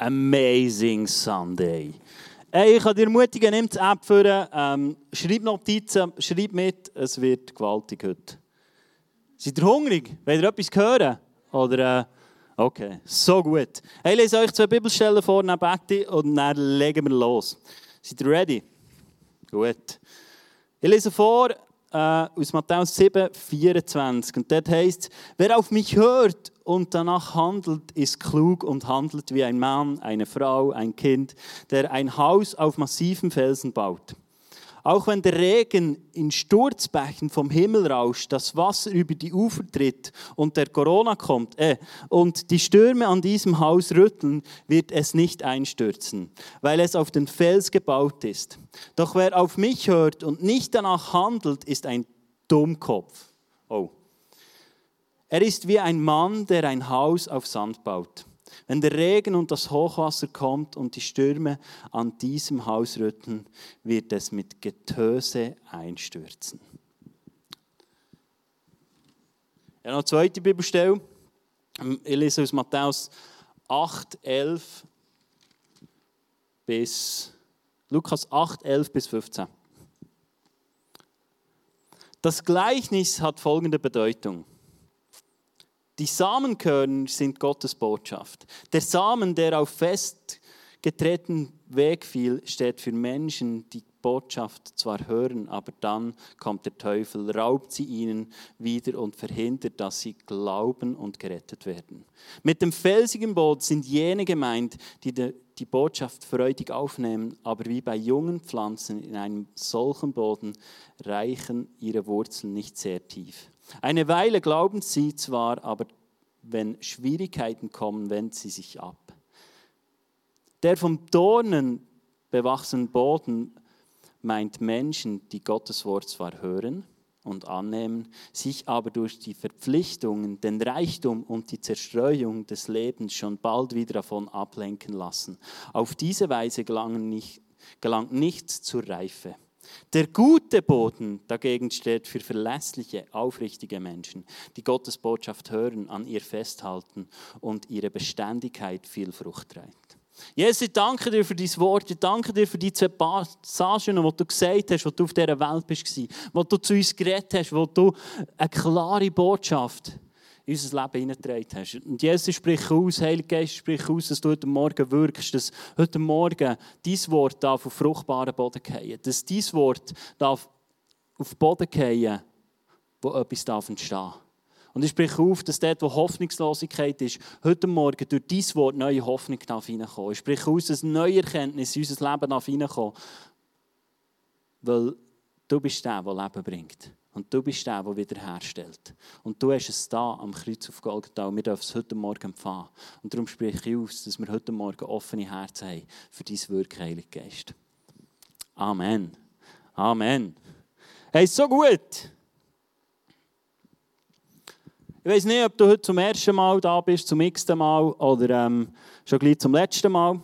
Amazing Sunday. Hey, ich kann dir ermutigen, nimm die App für, ähm, schreib Notizen, schreib mit, es wird gewaltig heute. Seid ihr hungrig? Wollt ihr etwas hören? Oder, äh, okay, so gut. Hey, lese euch zwei Bibelstellen vor, dann bete und dann legen wir los. Seid ihr ready? Gut. Ich lese vor äh, aus Matthäus 7, 24. Und dort heißt wer auf mich hört und danach handelt, ist klug und handelt wie ein Mann, eine Frau, ein Kind, der ein Haus auf massiven Felsen baut. Auch wenn der Regen in Sturzbächen vom Himmel rauscht, das Wasser über die Ufer tritt und der Corona kommt äh, und die Stürme an diesem Haus rütteln, wird es nicht einstürzen, weil es auf den Fels gebaut ist. Doch wer auf mich hört und nicht danach handelt, ist ein Dummkopf. Oh. Er ist wie ein Mann, der ein Haus auf Sand baut. Wenn der Regen und das Hochwasser kommt und die Stürme an diesem Haus rütteln, wird es mit Getöse einstürzen. Ja, noch eine zweite Bibelstelle. Ich lese aus Matthäus 8, 11 bis Lukas 8, 11 bis 15. Das Gleichnis hat folgende Bedeutung. Die Samenkörner sind Gottes Botschaft. Der Samen, der auf festgetretenen Weg fiel, steht für Menschen, die Botschaft zwar hören, aber dann kommt der Teufel, raubt sie ihnen wieder und verhindert, dass sie glauben und gerettet werden. Mit dem felsigen Boot sind jene gemeint, die die Botschaft freudig aufnehmen, aber wie bei jungen Pflanzen in einem solchen Boden reichen ihre Wurzeln nicht sehr tief. Eine Weile glauben sie zwar, aber wenn Schwierigkeiten kommen, wenden sie sich ab. Der vom Dornen bewachsenen Boden meint Menschen, die Gottes Wort zwar hören und annehmen, sich aber durch die Verpflichtungen, den Reichtum und die Zerstreuung des Lebens schon bald wieder davon ablenken lassen. Auf diese Weise gelangen nicht, gelangt nichts zur Reife. Der gute Boden dagegen steht für verlässliche, aufrichtige Menschen, die Gottes Botschaft hören, an ihr festhalten und ihre Beständigkeit viel Frucht trägt. Jesus, ich danke dir für dein Wort. Ich danke dir für die zwei Passagen, die du gesagt hast, wo du auf dieser Welt bist, wo du zu uns geredet hast, wo du eine klare Botschaft hast in unser Leben hineingetragen hast. Und Jesus spricht aus, Heiliger Geist spricht aus, dass du heute Morgen wirkst, dass heute Morgen dein Wort auf fruchtbaren Boden fallen, dass dein Wort darf auf Boden fallen, wo etwas darf entstehen und ich spreche auf, dass dort, wo Hoffnungslosigkeit ist, heute Morgen durch dein Wort neue Hoffnung darf Ich spreche aus, dass neue Erkenntnis in unser Leben darf Weil du bist der, der Leben bringt. Und du bist der, der wiederherstellt. Und du hast es da am Kreuz auf Golgatha und wir dürfen es heute Morgen empfangen. Und darum spreche ich aus, dass wir heute Morgen offene Herzen haben für dein Wirken, Heiliger Geist. Amen. Amen. Hey, so gut. Ich weiß nicht, ob du heute zum ersten Mal da bist, zum x-ten Mal oder ähm, schon gleich zum letzten Mal.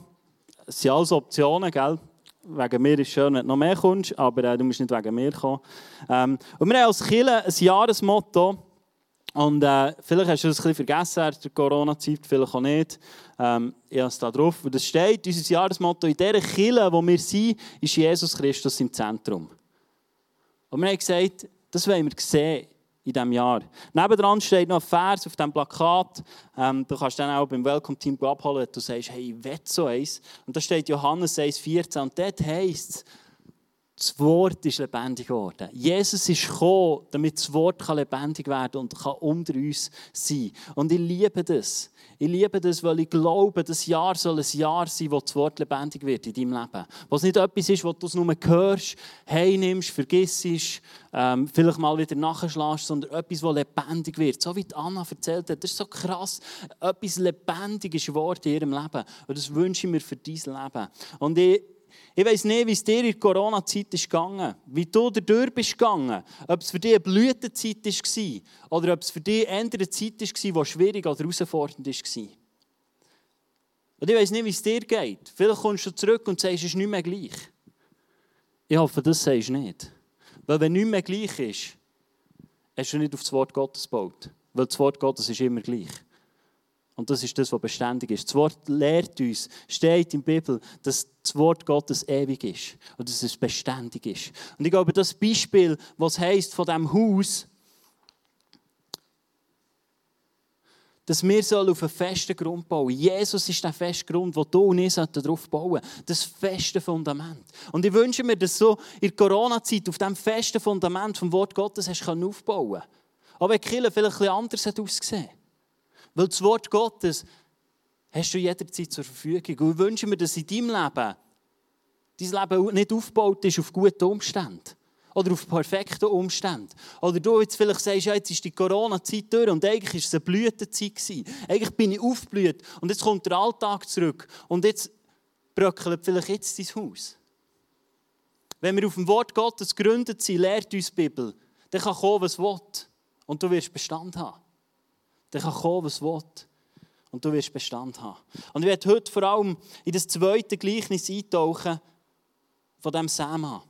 Es sind alles Optionen, gell? Wegen mir ist es schön, wenn du noch mehr kommst, aber äh, du musst nicht wegen mir kommen. Ähm, und wir haben als Kirche ein Jahresmotto. Und äh, vielleicht hast du das ein bisschen vergessen in der Corona-Zeit, vielleicht auch nicht. Ähm, ich habe es da drauf. Und das steht, unser Jahresmotto, in dieser Kirche, wo wir sind, ist Jesus Christus im Zentrum. Und wir haben gesagt, das wollen wir sehen in diesem Jahr. Nebendran steht noch ein Vers auf diesem Plakat. Ähm, du kannst dann auch beim Welcome-Team abholen, wenn du sagst, hey, ich will so eins. Und da steht Johannes 1,14 und dort heisst es, das Wort ist lebendig geworden. Jesus ist gekommen, damit das Wort lebendig werden kann und kann unter uns sein. Und ich liebe das. Ich liebe das, weil ich glaube, das Jahr soll ein Jahr sein, wo das Wort lebendig wird in deinem Leben. Wo es nicht etwas ist, wo du es nur hörst, heimnimmst, vergisst, ähm, vielleicht mal wieder nachschlägst, sondern etwas, das lebendig wird. So wie Anna erzählt hat, das ist so krass. Etwas Lebendiges Wort in ihrem Leben. Und das wünsche ich mir für dein Leben. Und ich ich weiß nicht, wie es dir in der Corona-Zeit ist gegangen, wie du dadurch bist gegangen, ob es für dich eine Blütezeit war oder ob es für dich eine andere Zeit war, die schwierig oder herausfordernd war. Und ich weiß nicht, wie es dir geht. Vielleicht kommst du zurück und sagst, es ist nicht mehr gleich. Ich hoffe, das sagst du nicht. Weil wenn nicht mehr gleich ist, hast du nicht auf das Wort Gottes gebaut. Weil das Wort Gottes ist immer gleich. Und das ist das, was beständig ist. Das Wort lehrt uns, steht in der Bibel, dass das Wort Gottes ewig ist und dass es beständig ist. Und ich glaube, das Beispiel, was heißt von dem Haus, dass wir auf einen festen Grund bauen sollen. Jesus ist der feste Grund, wo du und ich darauf bauen Das feste Fundament. Und ich wünsche mir, dass du in der Corona-Zeit auf diesem festen Fundament vom Wort Gottes hast aufbauen kannst. Auch wenn Kirche vielleicht etwas anders ausgesehen Weil das Wort Gottes hast du jederzeit zur Verfügung. Und ich wünsche mir, dass in deinem Leben dein Leben nicht aufgebaut ist auf guten Umständen oder auf perfekten Umständen. Oder du jetzt vielleicht sagst, ja, jetzt ist die Corona-Zeit durch und eigentlich war es eine Blütezeit. Eigentlich bin ich aufgeblüht und jetzt kommt der Alltag zurück und jetzt bröckelt vielleicht jetzt dein Haus. Wenn wir auf dem Wort Gottes gegründet sind, lehrt uns die Bibel, dann kann kommen, was will. Und du wirst Bestand haben. Dann kann kommen, was will. Und du wirst Bestand haben. Und ich werde heute vor allem in das zweite Gleichnis eintauchen von diesem Sama.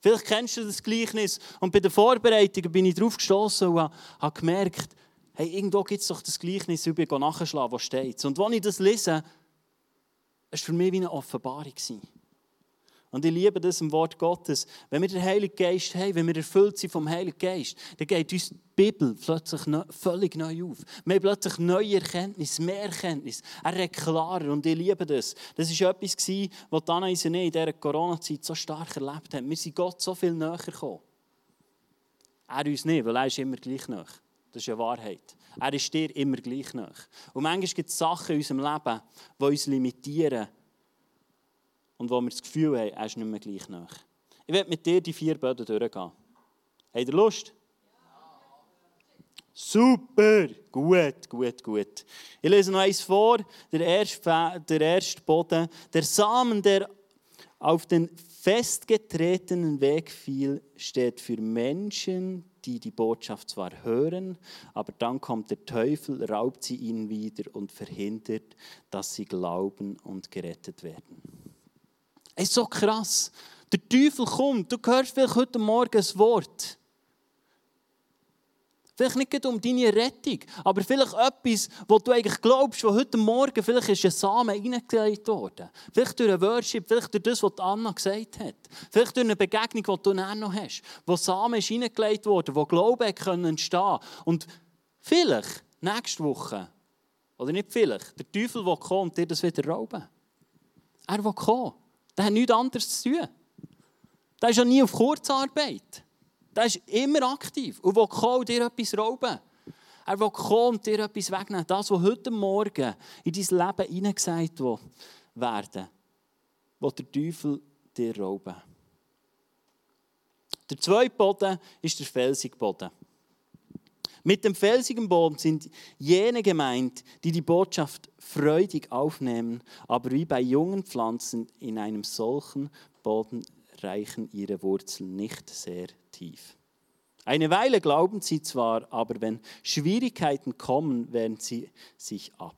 Vielleicht kennst du das Gleichnis. Und bei der Vorbereitung bin ich darauf gestoßen und habe gemerkt, hey, irgendwo gibt es doch das Gleichnis, ich nachschlagen, was steht. Und als ich das lese, war es für mich wie eine Offenbarung. Und ich liebe das im Wort Gottes. Wenn wir den Heiligen Geist haben, wenn wir erfüllt sind vom Heiligen Geist, dann geht uns die Bibel plötzlich völlig neu auf. Wir haben plötzlich neue Erkenntnis, mehr Erkenntnis. Er redet klarer und ich liebe das. Das war etwas, was Anna und in dieser Corona-Zeit so stark erlebt haben. Wir sind Gott so viel näher gekommen. Er uns nicht, weil er ist immer gleich näher. Das ist eine Wahrheit. Er ist dir immer gleich näher. Und manchmal gibt es Sachen in unserem Leben, die uns limitieren und wo wir das Gefühl haben, er ist nicht mehr gleich nach. Ich werde mit dir die vier Böden durchgehen. Habt ihr Lust? Super, gut, gut, gut. Ich lese noch eins vor, der erste, der erste Boden. Der Samen, der auf den festgetretenen Weg fiel, steht für Menschen, die die Botschaft zwar hören, aber dann kommt der Teufel, raubt sie ihnen wieder und verhindert, dass sie glauben und gerettet werden. Es ist so krass. Der Teufel kommt. Du hörst vielleicht heute Morgen ein Wort. Vielleicht nicht um deine Rettung, aber vielleicht etwas, wo du eigentlich glaubst, wo heute Morgen vielleicht ist ein Samen reingelegt worden. Vielleicht durch ein Worship, vielleicht durch das, was Anna gesagt hat. Vielleicht durch eine Begegnung, die du noch hast, wo Samen ist reingelegt worden, wo Glaube entstehen können Und vielleicht nächste Woche, oder nicht vielleicht, der Teufel, der kommt, dir das wieder rauben. Er will kommen. Der hat nichts anderes zu tun. Der ist ja nie auf Kurzarbeit. Der ist immer aktiv und will kommen dir etwas rauben. Er will kommen und dir etwas wegnehmen. Das, was heute Morgen in dein Leben hineingesagt werden, will der Teufel dir rauben. Der zweite Boden ist der felsige Boden. Mit dem felsigen Boden sind jene gemeint, die die Botschaft freudig aufnehmen, aber wie bei jungen Pflanzen in einem solchen Boden reichen ihre Wurzeln nicht sehr tief. Eine Weile glauben sie zwar, aber wenn Schwierigkeiten kommen, wehren sie sich ab.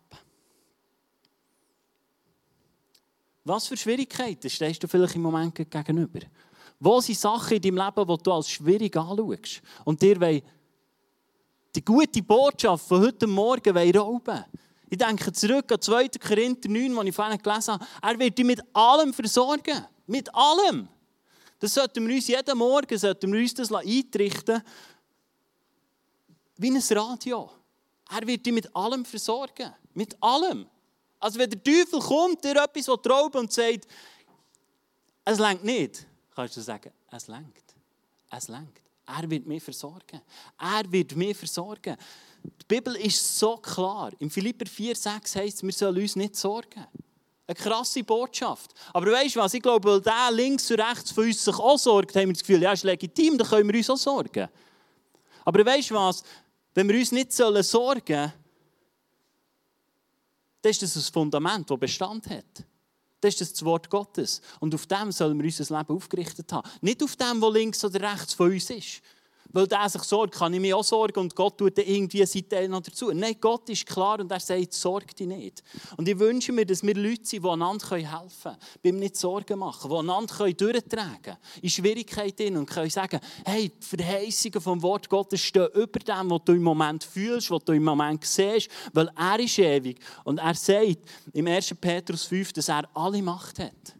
Was für Schwierigkeiten stehst du vielleicht im Moment gegenüber? Wo sind Sachen in deinem Leben, die du als schwierig anschaust und dir die gute Botschaft von heute Morgen rauben Ich denke zurück an 2. Korinther 9, wo ich vorhin gelesen habe. Er wird dich mit allem versorgen. Mit allem. Das sollten wir uns jeden Morgen sollten wir uns das eintrichten wie ein Radio. Er wird dich mit allem versorgen. Mit allem. Also wenn der Teufel kommt, dir etwas rauben und sagt, es lenkt nicht, kannst du sagen, es lenkt. Es lenkt. Er wird mich versorgen. Er wird mich versorgen. Die Bibel ist so klar. Im Philipper 4,6 heißt es, wir sollen uns nicht sorgen. Eine krasse Botschaft. Aber weißt du was? Ich glaube, weil der links und rechts von uns sich auch sorgt, haben wir das Gefühl, ja, ist legitim, dann können wir uns auch sorgen. Aber weißt du was? Wenn wir uns nicht sorgen sollen, dann ist das ein Fundament, das Bestand hat. Das ist das Wort Gottes. Und auf dem sollen wir unser Leben aufgerichtet haben. Nicht auf dem, was links oder rechts von uns ist. Weil der sich sorgt, kann ich mich auch sorgen und Gott tut dann irgendwie seinen Teil noch dazu. Nein, Gott ist klar und er sagt, sorg dich nicht. Und ich wünsche mir, dass wir Leute sind, die einander helfen können, beim nicht Sorgen machen, die einander durchtragen können, in Schwierigkeiten und können sagen, hey, die Verheißungen vom Wort Gottes stehen über dem, was du im Moment fühlst, was du im Moment siehst, weil er ist ewig. Und er sagt im 1. Petrus 5, dass er alle Macht hat.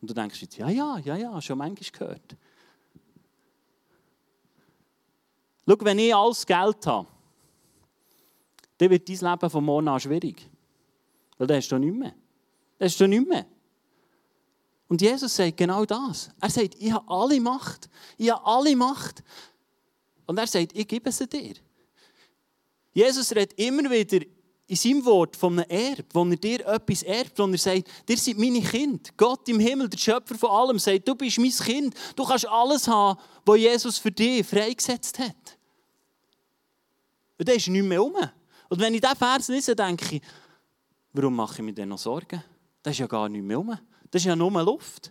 Und du denkst jetzt, ja, ja, ja, ja, schon manchmal gehört. Schau, wenn ich alles Geld habe, dann wird dein Leben von morgen an schwierig. Weil dann hast du nichts mehr. Dann hast du nichts mehr. Und Jesus sagt genau das. Er sagt, ich habe alle Macht. Ich habe alle Macht. Und er sagt, ich gebe sie dir. Jesus redet immer wieder in seinem Wort von einem Erb, wo er dir etwas erbt, wo er sagt, ihr seid meine Kinder. Gott im Himmel, der Schöpfer von allem, sagt, du bist mein Kind. Du kannst alles haben, was Jesus für dich freigesetzt hat. Und dann ist nichts mehr um. Und wenn ich diesen Vers lese, denke ich, warum mache ich mir denn noch Sorgen? Das ist ja gar nichts mehr um. Das ist ja nur Luft.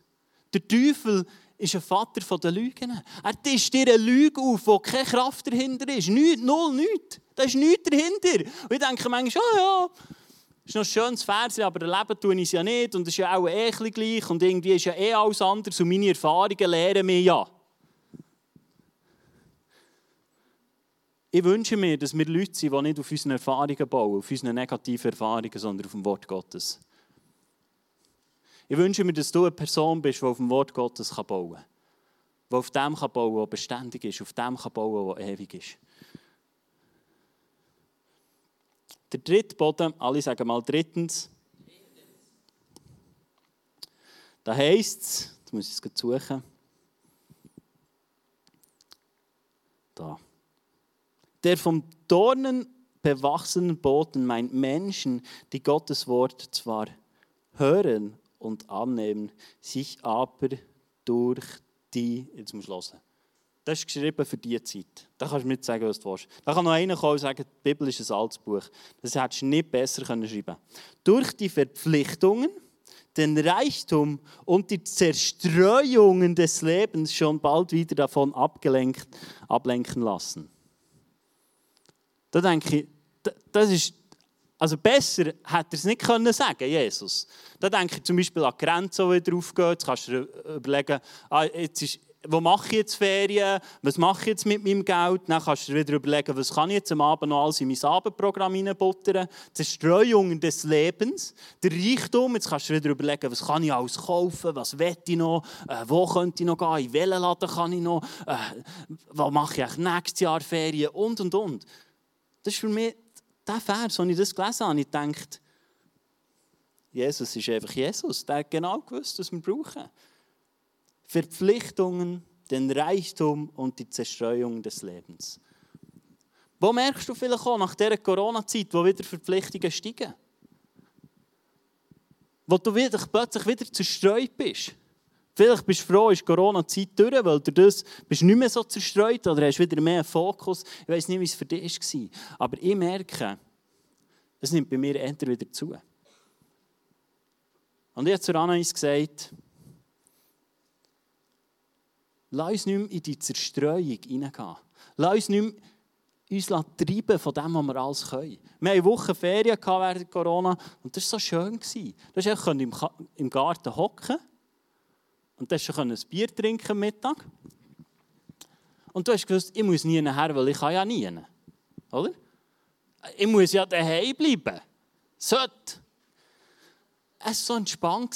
Der Teufel ist ein Vater der Lügen. Er tischt dir eine Lüge auf, wo keine Kraft dahinter ist. Nichts, null, nichts. Da ist nichts dahinter. Und ich denke manchmal, oh ja, ist noch ein schönes Vers, aber erleben tue ich es ja nicht. Und es ist ja auch eh gleich. Und irgendwie ist ja eh alles anders. Und meine Erfahrungen lehren mich ja. Ich wünsche mir, dass wir Leute sind, die nicht auf unseren Erfahrungen bauen, auf unseren negativen Erfahrungen, sondern auf dem Wort Gottes. Ich wünsche mir, dass du eine Person bist, die auf dem Wort Gottes bauen kann. Die auf dem kann bauen kann, was beständig ist, auf dem kann bauen was ewig ist. Der dritte Boden, alle sagen mal drittens. Da heisst es, jetzt muss ich es suchen. Da. Der vom Dornen bewachsenen Boden meint Menschen, die Gottes Wort zwar hören und annehmen, sich aber durch die, jetzt muss ich hören. Das ist geschrieben für diese Zeit. Da kannst du nicht sagen, was du willst. Da kann noch einer kommen und sagen, die Bibel ist ein altes Buch. Das hättest du nicht besser können. Durch die Verpflichtungen, den Reichtum und die Zerstreuungen des Lebens schon bald wieder davon abgelenkt, ablenken lassen. Da denke ich, das ist, also besser hätte er es nicht können sagen, Jesus. Da denke ich zum Beispiel an die Grenze, die wieder aufgeht. Jetzt kannst du dir überlegen, ah, jetzt ist, wo mache ich jetzt Ferien? Was mache ich jetzt mit meinem Geld? Dann kannst du dir wieder überlegen, was kann ich jetzt am Abend noch alles in mein Abendprogramm reinbuttern? Zerstreuungen des Lebens, der Reichtum. Jetzt kannst du wieder überlegen, was kann ich alles kaufen? Was wette ich noch? Äh, wo könnte ich noch gehen? In welchen Laden kann ich noch? Äh, wo mache ich nächstes Jahr Ferien? Und, und, und. Das ist für mich der Vers, als ich das gelesen habe. Ich dachte, Jesus ist einfach Jesus. Der hat genau gewusst, was wir brauchen. Verpflichtungen, den Reichtum und die Zerstreuung des Lebens. Wo merkst du vielleicht auch nach dieser Corona-Zeit, wo wieder Verpflichtungen steigen? Wo du wieder, plötzlich wieder zerstreut bist? Vielleicht bist du froh, ist Corona-Zeit durch, weil du das bist nicht mehr so zerstreut oder hast wieder mehr Fokus. Ich weiß nicht, wie es für dich war. Aber ich merke, es nimmt bei mir eher wieder zu. Und ich habe zu Anais gesagt, lass uns nicht mehr in die Zerstreuung hineingehen. Lass uns nicht mehr uns treiben von dem, was wir alles können. Wir hatten eine Woche Ferien während Corona und das war so schön. Du konntest im Garten hocken und dann schon ein Bier trinken am Mittag. Und du hast gewusst, ich muss nie nachher, weil ich kann ja nie. Oder? Ich muss ja daheim bleiben. Sollte. Es war so entspannt.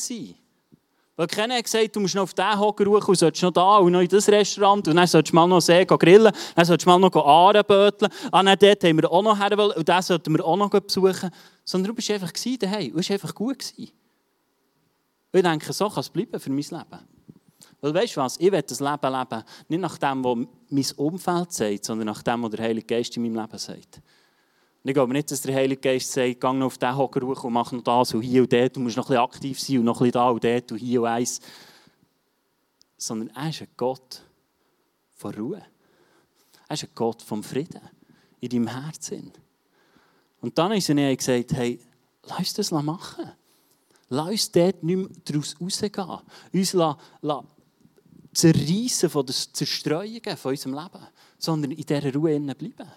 Weil keiner hat gesagt, du musst noch auf diesen Hocker rufen und sollst noch da und noch in das Restaurant und dann sollst du mal noch See grillen, dann sollst du mal noch Aaren böteln. Ah, nein, dort haben wir auch noch her und den sollten wir auch noch besuchen. Sondern du bist einfach daheim und es war einfach gut. Gewesen. Und ich denke, so kann es bleiben für mein Leben. Weil weißt du was, ich will das Leben leben, nicht nach dem, was mein Umfeld sagt, sondern nach dem, was der Heilige Geist in meinem Leben sagt. Und ich glaube nicht, dass der Heilige Geist sagt, geh noch auf den Hocker hoch und mach noch das und hier und dort, du musst noch ein bisschen aktiv sein und noch ein bisschen da und dort und hier und eins. Sondern er ist ein Gott von Ruhe. Er ist ein Gott vom Frieden in deinem Herzen. Und dann ist er gesagt, hey, lass das machen. Lass uns dort nicht mehr daraus rausgehen. Uns zerreißen von den Zerstreuungen von unserem Leben, sondern in dieser Ruhe bleiben.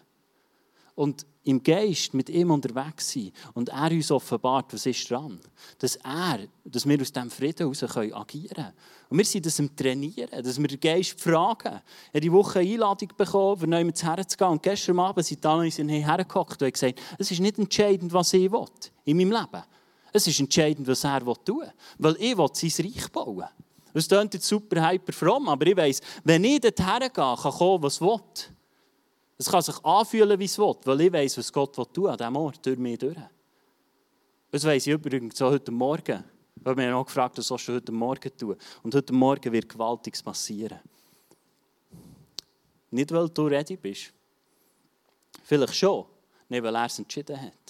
Und im Geist mit ihm unterwegs sein und er uns offenbart, was ist dran. Dass er, dass wir aus diesem Frieden heraus agieren können. Und wir sind das im Trainieren, dass wir den Geist fragen. Ich habe die Woche eine Einladung bekommen, für neu herzugehen. Und gestern Abend sind alle hergehockt und haben gesagt, es ist nicht entscheidend, was ich will in meinem Leben. Es ist entscheidend, was er tun will. Weil ich will sein Reich bauen. Das klingt jetzt super hyper fromm, aber ich weiss, wenn ich dort hergehe, kann kommen, was will. Es kann sich anfühlen, wie es will, weil ich weiss, was Gott will tun an diesem Ort, durch mich durch. Das weiss ich übrigens so heute Morgen. Ich habe mich auch gefragt, was sollst du heute Morgen tun? Und heute Morgen wird Gewaltiges passieren. Nicht, weil du ready bist. Vielleicht schon, nicht, weil er es entschieden hat.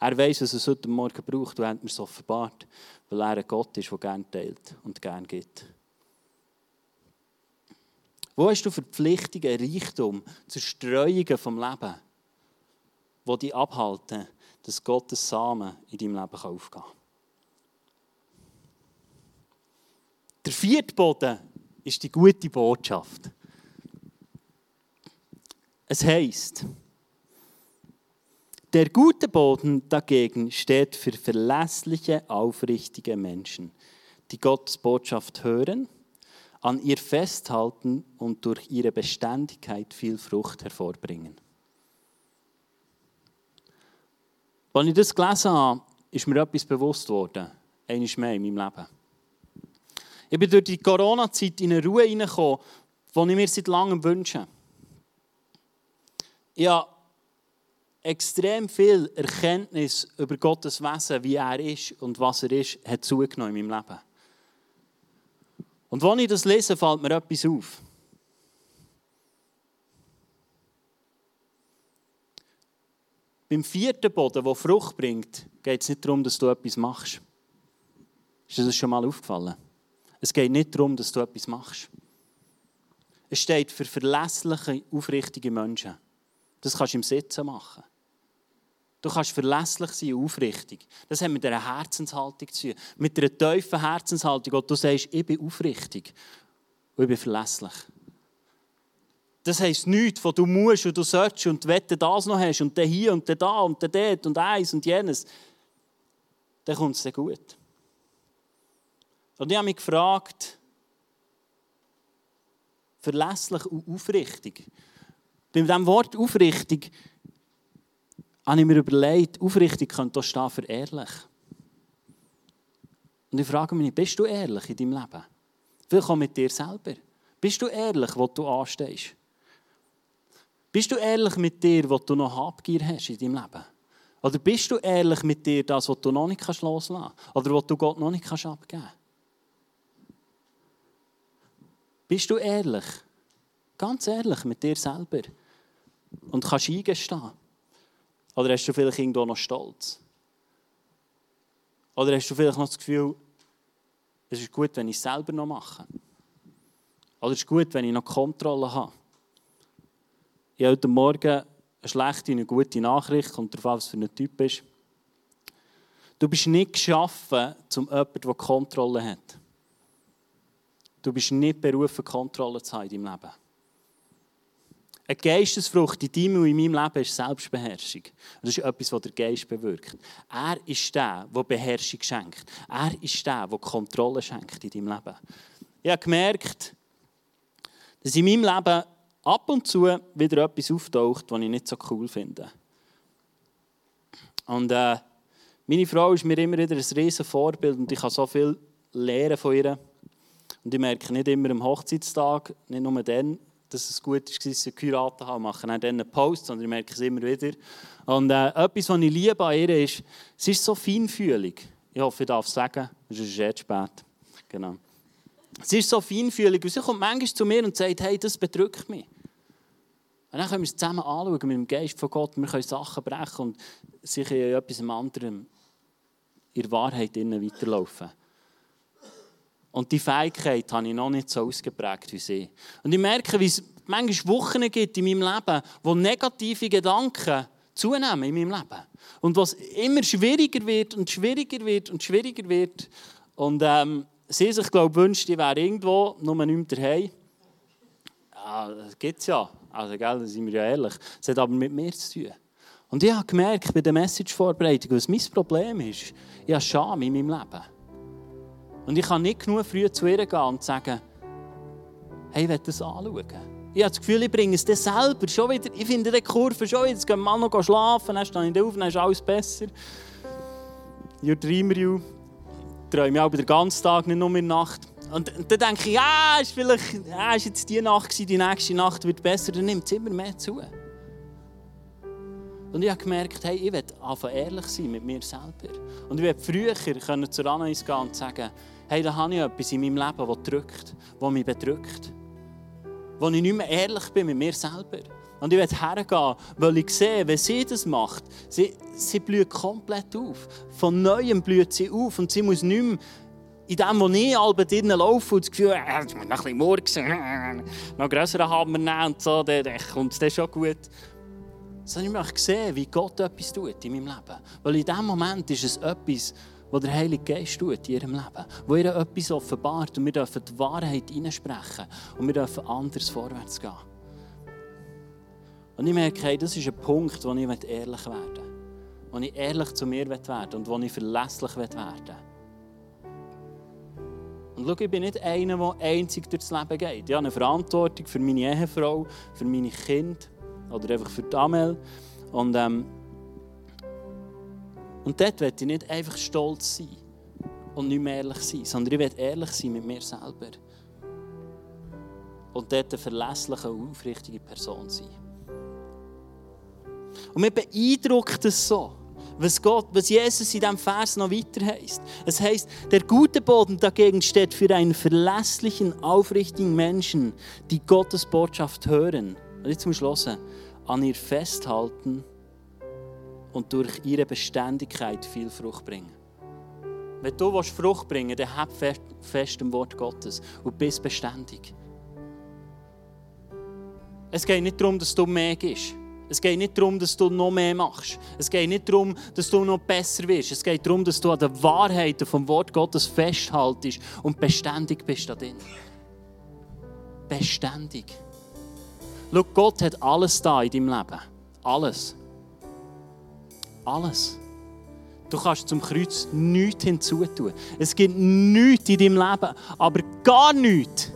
Er weiß, was es heute Morgen braucht und hat mir es offenbart, weil er ein Gott ist, der gerne teilt und gerne gibt. Wo hast du Verpflichtungen, Reichtum, Zerstreuungen vom Leben, die dich abhalten, dass Gottes Samen in deinem Leben aufgehen kann? Der vierte Boden ist die gute Botschaft. Es heißt, der gute Boden dagegen steht für verlässliche, aufrichtige Menschen, die Gottes Botschaft hören, an ihr festhalten und durch ihre Beständigkeit viel Frucht hervorbringen. Als ich das gelesen habe, ist mir etwas bewusst worden, eines mehr in meinem Leben. Ich bin durch die Corona-Zeit in eine Ruhe hineingekommen, die ich mir seit langem wünsche. Ich habe extrem viel Erkenntnis über Gottes Wesen, wie er ist und was er ist, hat zugenommen in meinem Leben. Und wenn ich das lese, fällt mir etwas auf. Beim vierten Boden, der Frucht bringt, geht es nicht darum, dass du etwas machst. Ist dir das schon mal aufgefallen? Es geht nicht darum, dass du etwas machst. Es steht für verlässliche, aufrichtige Menschen. Das kannst du im Sitzen machen. Du kannst verlässlich sein und aufrichtig. Das hat mit einer Herzenshaltung zu tun. Mit einer tiefen Herzenshaltung, wo du sagst, ich bin aufrichtig und ich bin verlässlich. Das heisst nichts, wo du musst und du sollst und wenn du das noch hast und dann hier und dann da und dann dort und eins und jenes. Dann kommt es dir gut. Und ich habe mich gefragt, verlässlich und aufrichtig. Bei diesem Wort aufrichtig habe ich mir überlegt, aufrichtig könnte auch stehen für ehrlich. Und ich frage mich, bist du ehrlich in deinem Leben? Auch mit dir selber. Bist du ehrlich, wo du anstehst? Bist du ehrlich mit dir, wo du noch Habgier hast in deinem Leben? Oder bist du ehrlich mit dir, das, was du noch nicht loslassen kannst? Oder was du Gott noch nicht abgeben kannst? Bist du ehrlich? Ganz ehrlich mit dir selber. Und kannst eingestehen. Oder hast du vielleicht irgendwo noch Stolz? Oder hast du vielleicht noch das Gefühl, es ist gut, wenn ich es selber noch mache? Oder es ist gut, wenn ich noch Kontrolle habe? Ich habe heute Morgen eine schlechte und eine gute Nachricht, kommt darauf an, was für ein Typ bist. Du bist nicht geschaffen, zum jemanden, der Kontrolle hat. Du bist nicht berufen, Kontrolle zu haben in deinem Leben. Eine Geistesfrucht in deinem und in meinem Leben ist Selbstbeherrschung. Das ist etwas, was der Geist bewirkt. Er ist der, der Beherrschung schenkt. Er ist der, der Kontrolle schenkt in deinem Leben. Ich habe gemerkt, dass in meinem Leben ab und zu wieder etwas auftaucht, was ich nicht so cool finde. Und äh, meine Frau ist mir immer wieder ein riesen Vorbild und ich kann so viel lernen von ihr. Und ich merke nicht immer am Hochzeitstag, nicht nur dann, dass es gut ist, dass sie geheiratet haben, machen dann einen Post, sondern ich merke es immer wieder. Und äh, etwas, was ich liebe an ihr ist, sie ist so feinfühlig. Ich hoffe, ich darf es sagen, es ist jetzt spät. Genau. Sie ist so feinfühlig und sie kommt manchmal zu mir und sagt, hey, das bedrückt mich. Und dann können wir es zusammen anschauen mit dem Geist von Gott. Wir können Sachen brechen und sicher in etwas anderem in der Wahrheit weiterlaufen. Und die Fähigkeit habe ich noch nicht so ausgeprägt wie sie. Und ich merke, wie es manchmal Wochen gibt in meinem Leben, wo negative Gedanken zunehmen in meinem Leben. Und was immer schwieriger wird und schwieriger wird und schwieriger wird. Und ähm, sie sich, glaube wünscht, die wäre irgendwo, nur nicht daheim. Ja, das gibt es ja. Also, gell, da sind wir ja ehrlich. Es hat aber mit mir zu tun. Und ich habe gemerkt bei der Message-Vorbereitung, was mein Problem ist, ich habe Scham in meinem Leben. Und ich kann nicht genug früh zu ihr gehen und sagen, hey, ich will das anschauen. Ich habe das Gefühl, ich bringe es dann selber schon wieder. Ich finde die Kurve schon wieder. Jetzt gehen wir noch schlafen, dann stehe ich auf, dann ist alles besser. You dreamer you. Träume auch den ganzen Tag, nicht nur in der Nacht. Und dann denke ich, ja, ist vielleicht, ja, ist jetzt die Nacht gewesen, die nächste Nacht wird besser, dann nimmt es immer mehr zu. Und ich habe gemerkt, hey, ich will einfach ehrlich sein mit mir selber. Und ich will früher können zur Anais gehen und sagen, hey, da habe ich etwas in meinem Leben, das drückt, das mich bedrückt. Wo ich nicht mehr ehrlich bin mit mir selber. Und ich will hergehen, weil ich sehe, wenn sie das macht, sie, sie blüht komplett auf. Von Neuem blüht sie auf und sie muss nicht mehr in dem, wo ich alle drinnen laufe und das Gefühl äh, noch ein bisschen morgen, noch größeren Hammer nehmen und so, dann, kommt es schon gut. Sondern ich möchte sehen, wie Gott etwas tut in meinem Leben. Weil in diesem Moment ist es etwas, was der Heilige Geist tut in ihrem Leben. Wo ihr etwas offenbart und wir dürfen die Wahrheit hineinsprechen und wir dürfen anders vorwärts gehen. Und ich merke, das ist ein Punkt, wo ich ehrlich werden will. Wo ich ehrlich zu mir werden will und wo ich verlässlich werden will. Und schau, ich bin nicht einer, der einzig durchs Leben geht. Ich habe eine Verantwortung für meine Ehefrau, für meine Kinder oder einfach für die Amel. Und, ähm, und dort will ich nicht einfach stolz sein und nicht mehr ehrlich sein, sondern ich will ehrlich sein mit mir selber. Und dort eine verlässliche und aufrichtige Person sein. Und mir beeindruckt es so, was, Gott, was Jesus in diesem Vers noch weiter heißt. Es heißt, der gute Boden dagegen steht für einen verlässlichen, aufrichtigen Menschen, die Gottes Botschaft hören. Und jetzt zum Schluss, an ihr festhalten und durch ihre Beständigkeit viel Frucht bringen. Wenn du Frucht bringen willst, dann hab fest, im Wort Gottes und bist beständig. Es geht nicht darum, dass du mehr gibst. Es geht nicht darum, dass du noch mehr machst. Es geht nicht darum, dass du noch besser wirst. Es geht darum, dass du an den Wahrheiten vom Wort Gottes festhaltest und beständig bist darin. Beständig. Schau, Gott hat alles da in deinem Leben. Alles. Alles. Du kannst zum Kreuz nichts hinzutun. Es gibt nichts in deinem Leben, aber gar nichts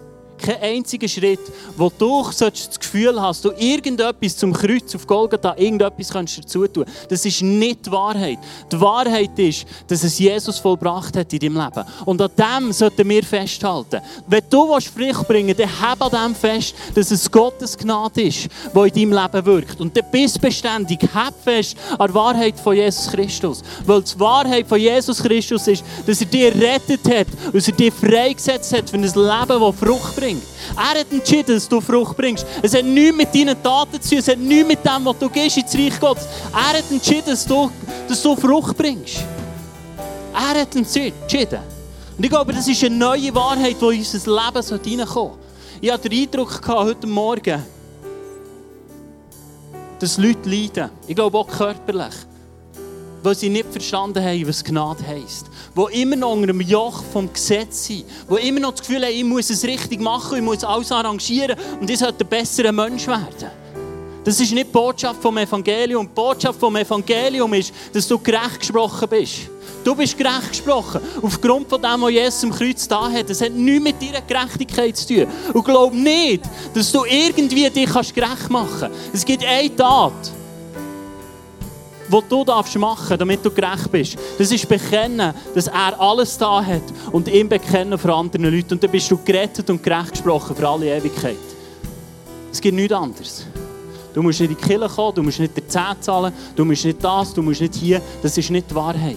keinen einzigen Schritt, wo du das Gefühl hast, du irgendetwas zum Kreuz auf Golgatha, irgendetwas kannst dazu tun. Das ist nicht die Wahrheit. Die Wahrheit ist, dass es Jesus vollbracht hat in deinem Leben. Und an dem sollten wir festhalten. Wenn du Frucht bringen willst, dann hab an dem fest, dass es Gottes Gnade ist, die in deinem Leben wirkt. Und dann bist beständig. Hab fest an der Wahrheit von Jesus Christus. Weil die Wahrheit von Jesus Christus ist, dass er dich rettet hat, dass er dich freigesetzt hat für ein Leben, das Frucht bringt bringt. Er hat entschieden, dass du Frucht bringst. Es hat nichts mit deinen Taten zu tun, es hat nichts mit dem, was du gehst ins Reich Gottes. Er hat entschieden, dass du, dass du Frucht bringst. Er hat entschieden. Und ich glaube, das ist eine neue Wahrheit, die in unser Leben reinkommen sollte. Ich hatte den Eindruck heute Morgen, dass Leute leiden. Ich glaube auch körperlich weil sie nicht verstanden haben, was Gnade heisst. Die immer noch unter dem Joch vom Gesetz sind. Die immer noch das Gefühl haben, ich muss es richtig machen, ich muss alles arrangieren und ich sollte ein besserer Mensch werden. Das ist nicht die Botschaft vom Evangelium. Die Botschaft vom Evangelium ist, dass du gerecht gesprochen bist. Du bist gerecht gesprochen. Aufgrund von dem, was Jesus am Kreuz da hat. Das hat nichts mit deiner Gerechtigkeit zu tun. Und glaub nicht, dass du irgendwie dich gerecht machen kannst. Es gibt eine Tat was du darfst machen damit du gerecht bist. Das ist bekennen, dass er alles da hat und ihm bekennen vor anderen Leuten. Und dann bist du gerettet und gerecht gesprochen für alle Ewigkeit. Es gibt nichts anderes. Du musst nicht in die Kirche kommen, du musst nicht der 10 zahlen, du musst nicht das, du musst nicht hier. Das ist nicht die Wahrheit.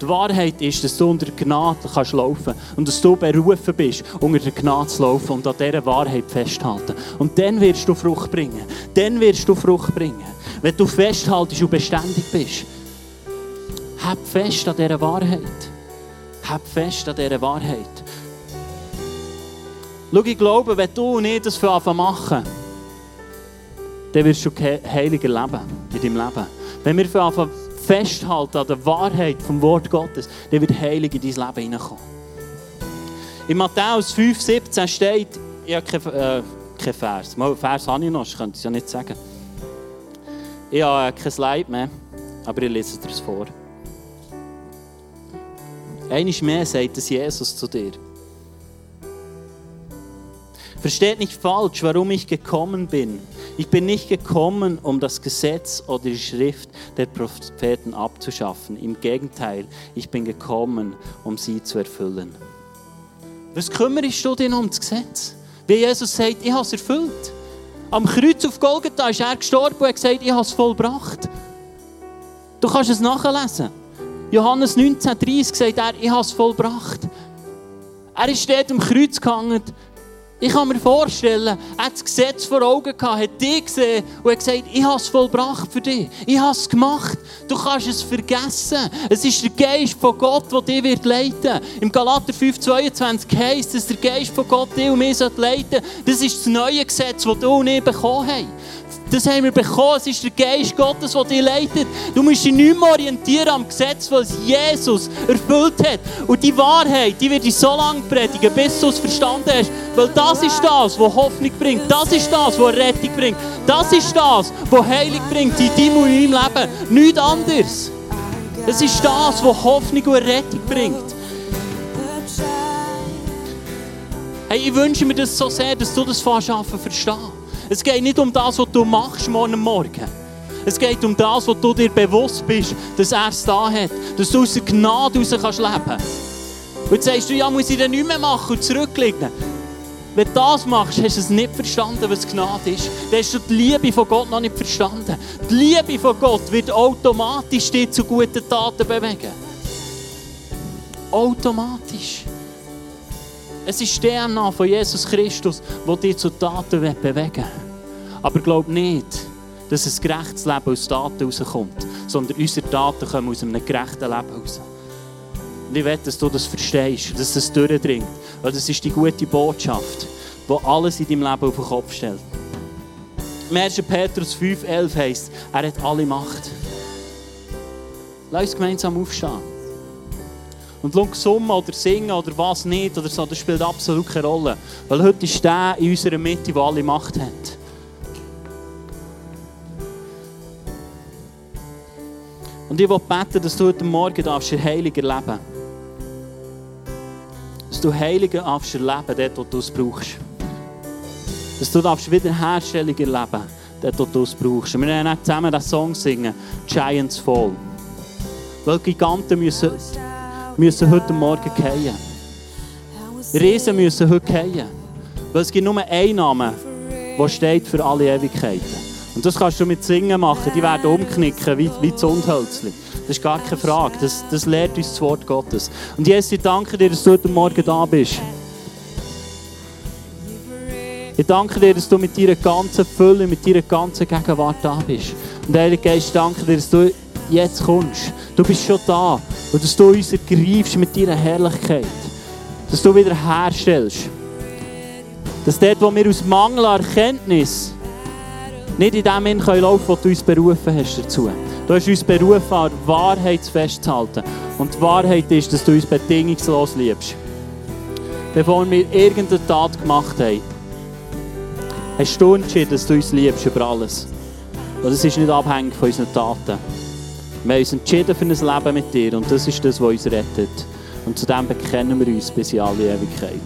Die Wahrheit ist, dass du unter der Gnade kannst laufen und dass du berufen bist, unter der Gnade zu laufen und an dieser Wahrheit festhalten. Und dann wirst du Frucht bringen. Dann wirst du Frucht bringen. Wenn du festhaltest und beständig bist. Hab fest an dieser Wahrheit. Hab fest an dieser Wahrheit. Schau, ich glaube, wenn du nicht das für anfangen machen, dann wirst du heiliger leben in deinem Leben. Wenn wir für anfangen festhalten an der Wahrheit vom Wort Gottes, dann wird Heilig in dein Leben hineinkommen. In Matthäus 5,17 steht, ich habe keinen äh, kein Vers. Mal, Vers habe ich noch, ich könnte es ja nicht sagen. Ich habe kein Slide mehr, aber ich lese es vor. Eines mehr sagt es Jesus zu dir. Versteht nicht falsch, warum ich gekommen bin. Ich bin nicht gekommen, um das Gesetz oder die Schrift der Propheten abzuschaffen. Im Gegenteil, ich bin gekommen, um sie zu erfüllen. Was kümmerst du dich um das Gesetz? Wie Jesus sagt, ich habe es erfüllt. Am Kreuz auf Golgatha ist er gestorben und hat gesagt, ich habe es vollbracht. Du kannst es nachlesen. Johannes 19,30 sagt er, ich habe es vollbracht. Er ist dort am Kreuz gehangen ich kann mir vorstellen, er hat das Gesetz vor Augen gehabt, hat dich gesehen und hat gesagt, ich habe es vollbracht für dich. Ich habe es gemacht. Du kannst es vergessen. Es ist der Geist von Gott, der dich wird leiten Im Galater 5,22 heisst es, der Geist von Gott dich und mich leiten Das ist das neue Gesetz, das du und ich bekommen haben. Das haben wir bekommen. Es ist der Geist Gottes, der dich leitet. Du musst dich nicht mehr orientieren am Gesetz, was Jesus erfüllt hat. Und die Wahrheit, die wird dich so lange predigen, bis du es verstanden hast. Weil das ist das, was Hoffnung bringt. Das ist das, was Rettung bringt. Das ist das, was Heilung bringt in deinem und in meinem Leben. Nichts anderes. Es ist das, was Hoffnung und Rettung bringt. Hey, ich wünsche mir das so sehr, dass du das fast verstehst. Es geht nicht um das, was du machst morgen Morgen. Es geht um das, was du dir bewusst bist, dass er es da hat. Dass du aus der Gnade heraus kannst leben Und jetzt sagst du, ja, muss ich dann nicht mehr machen und zurücklegen. Wenn du das machst, hast du es nicht verstanden, was Gnade ist. Dann hast du die Liebe von Gott noch nicht verstanden. Die Liebe von Gott wird automatisch dich zu guten Taten bewegen. Automatisch. Es ist der DNA von Jesus Christus, der dich zu Taten bewegen will. Aber glaub nicht, dass ein gerechtes Leben aus Taten rauskommt, sondern unsere Taten kommen aus einem gerechten Leben raus. Und ich will, dass du das verstehst, dass das durchdringt. Weil das ist die gute Botschaft, die alles in deinem Leben auf den Kopf stellt. Im 1. Petrus 5,11 heisst, er hat alle Macht. Lass uns gemeinsam aufstehen. Und schau, summen oder singen oder was nicht, oder so, das spielt absolut keine Rolle. Weil heute ist der in unserer Mitte, der alle Macht hat. Und ich will beten, dass du heute Morgen darfst Heilung erleben darfst. Dass du Heilung darfst erleben dort, wo du es brauchst. Dass du darfst Wiederherstellung erleben dort, wo du es brauchst. Und wir werden zusammen den Song singen, Giants Fall. Weil Giganten müssen müssen heute Morgen fallen. Riesen müssen heute fallen. Weil es gibt nur einen Namen, der steht für alle Ewigkeiten. Und das kannst du mit Singen machen. Die werden umknicken wie, wie Zundhölzchen. Das ist gar keine Frage. Das, das lehrt uns das Wort Gottes. Und Jesus, ich danke dir, dass du heute Morgen da bist. Ich danke dir, dass du mit deiner ganzen Fülle, mit deiner ganzen Gegenwart da bist. Und Heilige Geist, ich danke dir, dass du jetzt kommst. Du bist schon da. Und dass du uns ergreifst mit deiner Herrlichkeit. Dass du wieder herstellst. Dass dort, wo wir aus Mangel an Erkenntnis nicht in dem laufen können, was du uns berufen hast dazu. Du hast uns berufen, an Wahrheit festzuhalten. Und die Wahrheit ist, dass du uns bedingungslos liebst. Bevor wir irgendeine Tat gemacht haben, hast du entschieden, dass du uns liebst über alles. Und das ist nicht abhängig von unseren Taten. Wir haben uns entschieden für ein Leben mit dir und das ist das, was uns rettet. Und zu dem bekennen wir uns bis in alle Ewigkeit.